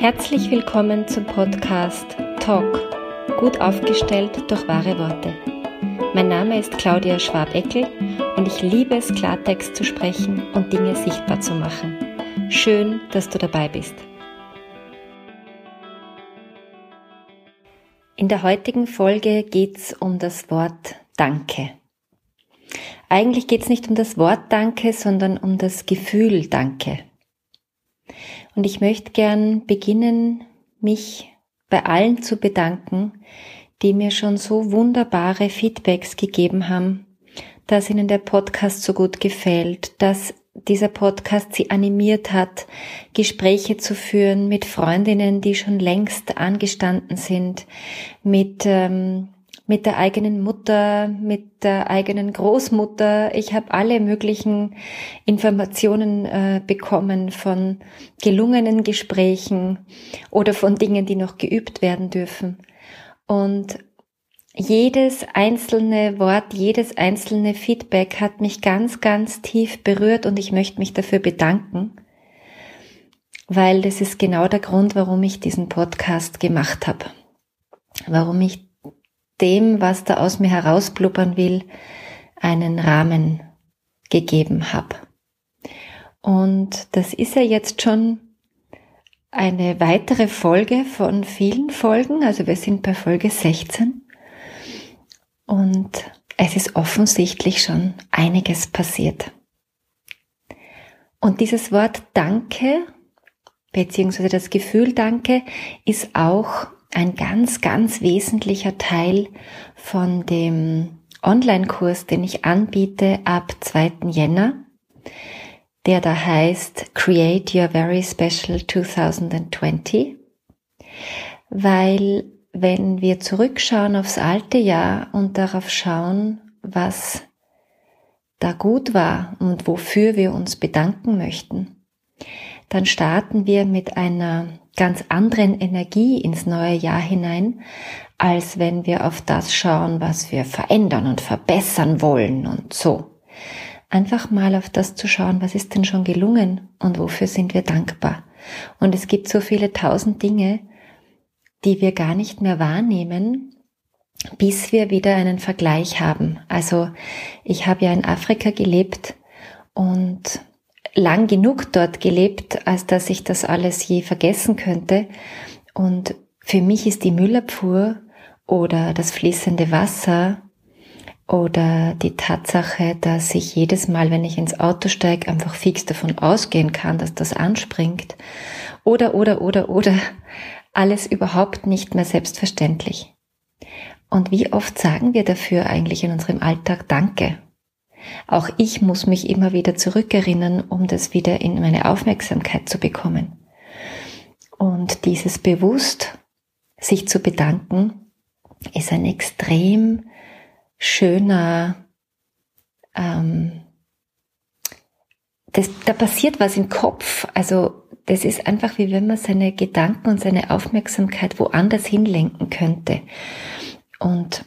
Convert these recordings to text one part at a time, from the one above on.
Herzlich willkommen zum Podcast Talk, gut aufgestellt durch wahre Worte. Mein Name ist Claudia Schwabeckel und ich liebe es, Klartext zu sprechen und Dinge sichtbar zu machen. Schön, dass du dabei bist. In der heutigen Folge geht es um das Wort Danke. Eigentlich geht es nicht um das Wort Danke, sondern um das Gefühl Danke. Und ich möchte gern beginnen, mich bei allen zu bedanken, die mir schon so wunderbare Feedbacks gegeben haben, dass ihnen der Podcast so gut gefällt, dass dieser Podcast sie animiert hat, Gespräche zu führen mit Freundinnen, die schon längst angestanden sind, mit ähm, mit der eigenen Mutter, mit der eigenen Großmutter. Ich habe alle möglichen Informationen äh, bekommen von gelungenen Gesprächen oder von Dingen, die noch geübt werden dürfen. Und jedes einzelne Wort, jedes einzelne Feedback hat mich ganz, ganz tief berührt und ich möchte mich dafür bedanken, weil das ist genau der Grund, warum ich diesen Podcast gemacht habe, warum ich dem, was da aus mir herausblubbern will, einen Rahmen gegeben habe. Und das ist ja jetzt schon eine weitere Folge von vielen Folgen. Also wir sind bei Folge 16. Und es ist offensichtlich schon einiges passiert. Und dieses Wort Danke, beziehungsweise das Gefühl Danke, ist auch ein ganz, ganz wesentlicher Teil von dem Online-Kurs, den ich anbiete ab 2. Jänner, der da heißt Create Your Very Special 2020, weil wenn wir zurückschauen aufs alte Jahr und darauf schauen, was da gut war und wofür wir uns bedanken möchten, dann starten wir mit einer ganz anderen Energie ins neue Jahr hinein, als wenn wir auf das schauen, was wir verändern und verbessern wollen und so. Einfach mal auf das zu schauen, was ist denn schon gelungen und wofür sind wir dankbar. Und es gibt so viele tausend Dinge, die wir gar nicht mehr wahrnehmen, bis wir wieder einen Vergleich haben. Also ich habe ja in Afrika gelebt und lang genug dort gelebt, als dass ich das alles je vergessen könnte. Und für mich ist die Müllabfuhr oder das fließende Wasser oder die Tatsache, dass ich jedes Mal, wenn ich ins Auto steige, einfach fix davon ausgehen kann, dass das anspringt. Oder, oder, oder, oder, alles überhaupt nicht mehr selbstverständlich. Und wie oft sagen wir dafür eigentlich in unserem Alltag Danke? Auch ich muss mich immer wieder zurückerinnern, um das wieder in meine Aufmerksamkeit zu bekommen. Und dieses bewusst sich zu bedanken, ist ein extrem schöner, ähm, das, da passiert was im Kopf. Also das ist einfach wie wenn man seine Gedanken und seine Aufmerksamkeit woanders hinlenken könnte. Und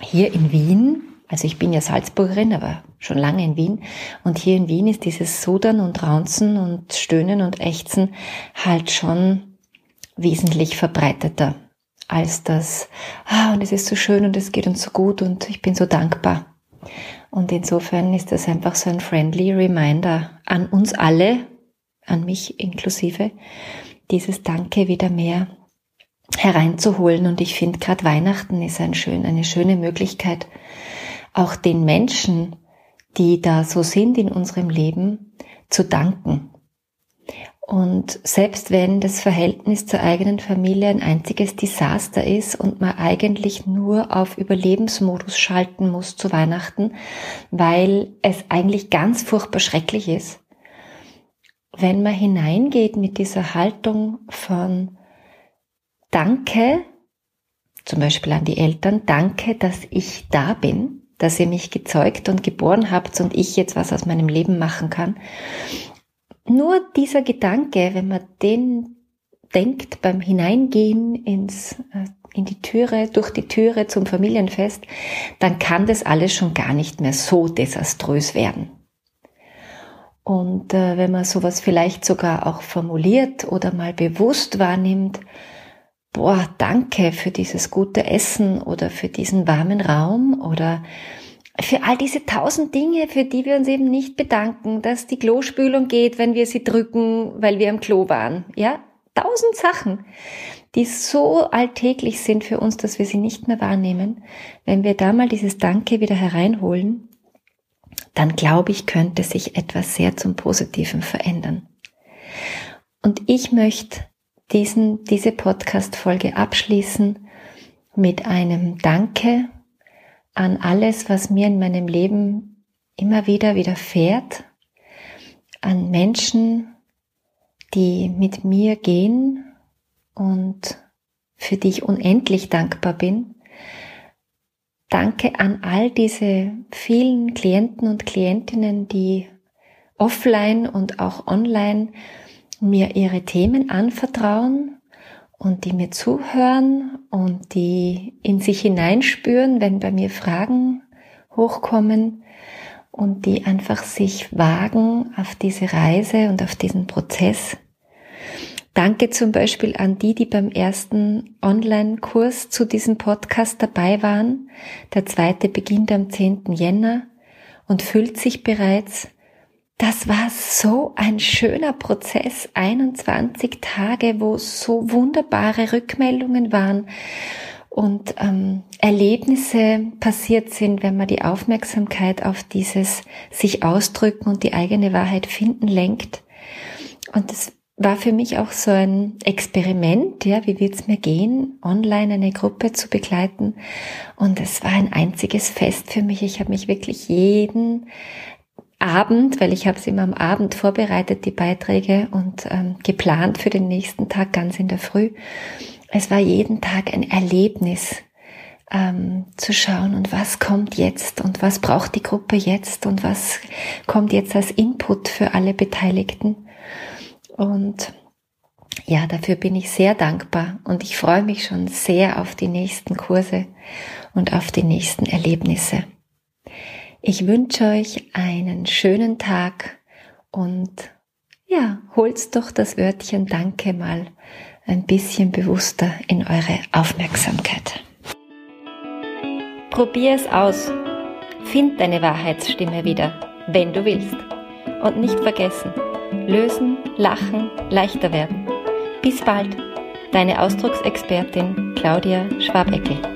hier in Wien also ich bin ja Salzburgerin, aber schon lange in Wien. Und hier in Wien ist dieses Sudern und Raunzen und Stöhnen und Ächzen halt schon wesentlich verbreiteter als das, ah, und es ist so schön und es geht uns so gut und ich bin so dankbar. Und insofern ist das einfach so ein friendly Reminder an uns alle, an mich inklusive, dieses Danke wieder mehr hereinzuholen. Und ich finde gerade Weihnachten ist ein schön, eine schöne Möglichkeit, auch den Menschen, die da so sind in unserem Leben, zu danken. Und selbst wenn das Verhältnis zur eigenen Familie ein einziges Desaster ist und man eigentlich nur auf Überlebensmodus schalten muss zu Weihnachten, weil es eigentlich ganz furchtbar schrecklich ist, wenn man hineingeht mit dieser Haltung von Danke, zum Beispiel an die Eltern, danke, dass ich da bin, dass ihr mich gezeugt und geboren habt und ich jetzt was aus meinem Leben machen kann. Nur dieser Gedanke, wenn man den denkt beim Hineingehen ins, äh, in die Türe, durch die Türe zum Familienfest, dann kann das alles schon gar nicht mehr so desaströs werden. Und äh, wenn man sowas vielleicht sogar auch formuliert oder mal bewusst wahrnimmt, boah, danke für dieses gute Essen oder für diesen warmen Raum oder für all diese tausend Dinge, für die wir uns eben nicht bedanken, dass die Klospülung geht, wenn wir sie drücken, weil wir am Klo waren. Ja, tausend Sachen, die so alltäglich sind für uns, dass wir sie nicht mehr wahrnehmen. Wenn wir da mal dieses Danke wieder hereinholen, dann glaube ich, könnte sich etwas sehr zum Positiven verändern. Und ich möchte diesen, diese Podcast-Folge abschließen mit einem Danke an alles, was mir in meinem Leben immer wieder widerfährt, an Menschen, die mit mir gehen und für die ich unendlich dankbar bin, Danke an all diese vielen Klienten und Klientinnen, die offline und auch online mir ihre Themen anvertrauen und die mir zuhören und die in sich hineinspüren, wenn bei mir Fragen hochkommen und die einfach sich wagen auf diese Reise und auf diesen Prozess Danke zum Beispiel an die, die beim ersten Online-Kurs zu diesem Podcast dabei waren. Der zweite beginnt am 10. Jänner und füllt sich bereits. Das war so ein schöner Prozess, 21 Tage, wo so wunderbare Rückmeldungen waren und ähm, Erlebnisse passiert sind, wenn man die Aufmerksamkeit auf dieses sich ausdrücken und die eigene Wahrheit finden lenkt. Und das war für mich auch so ein Experiment, ja, wie wird's mir gehen, online eine Gruppe zu begleiten. Und es war ein einziges Fest für mich. Ich habe mich wirklich jeden Abend, weil ich habe es immer am Abend vorbereitet, die Beiträge und ähm, geplant für den nächsten Tag ganz in der Früh. Es war jeden Tag ein Erlebnis, ähm, zu schauen und was kommt jetzt und was braucht die Gruppe jetzt und was kommt jetzt als Input für alle Beteiligten. Und ja, dafür bin ich sehr dankbar und ich freue mich schon sehr auf die nächsten Kurse und auf die nächsten Erlebnisse. Ich wünsche euch einen schönen Tag und ja, holt doch das Wörtchen Danke mal ein bisschen bewusster in eure Aufmerksamkeit. Probier es aus. Find deine Wahrheitsstimme wieder, wenn du willst. Und nicht vergessen, lösen, lachen, leichter werden. Bis bald, deine Ausdrucksexpertin Claudia Schwabeckel.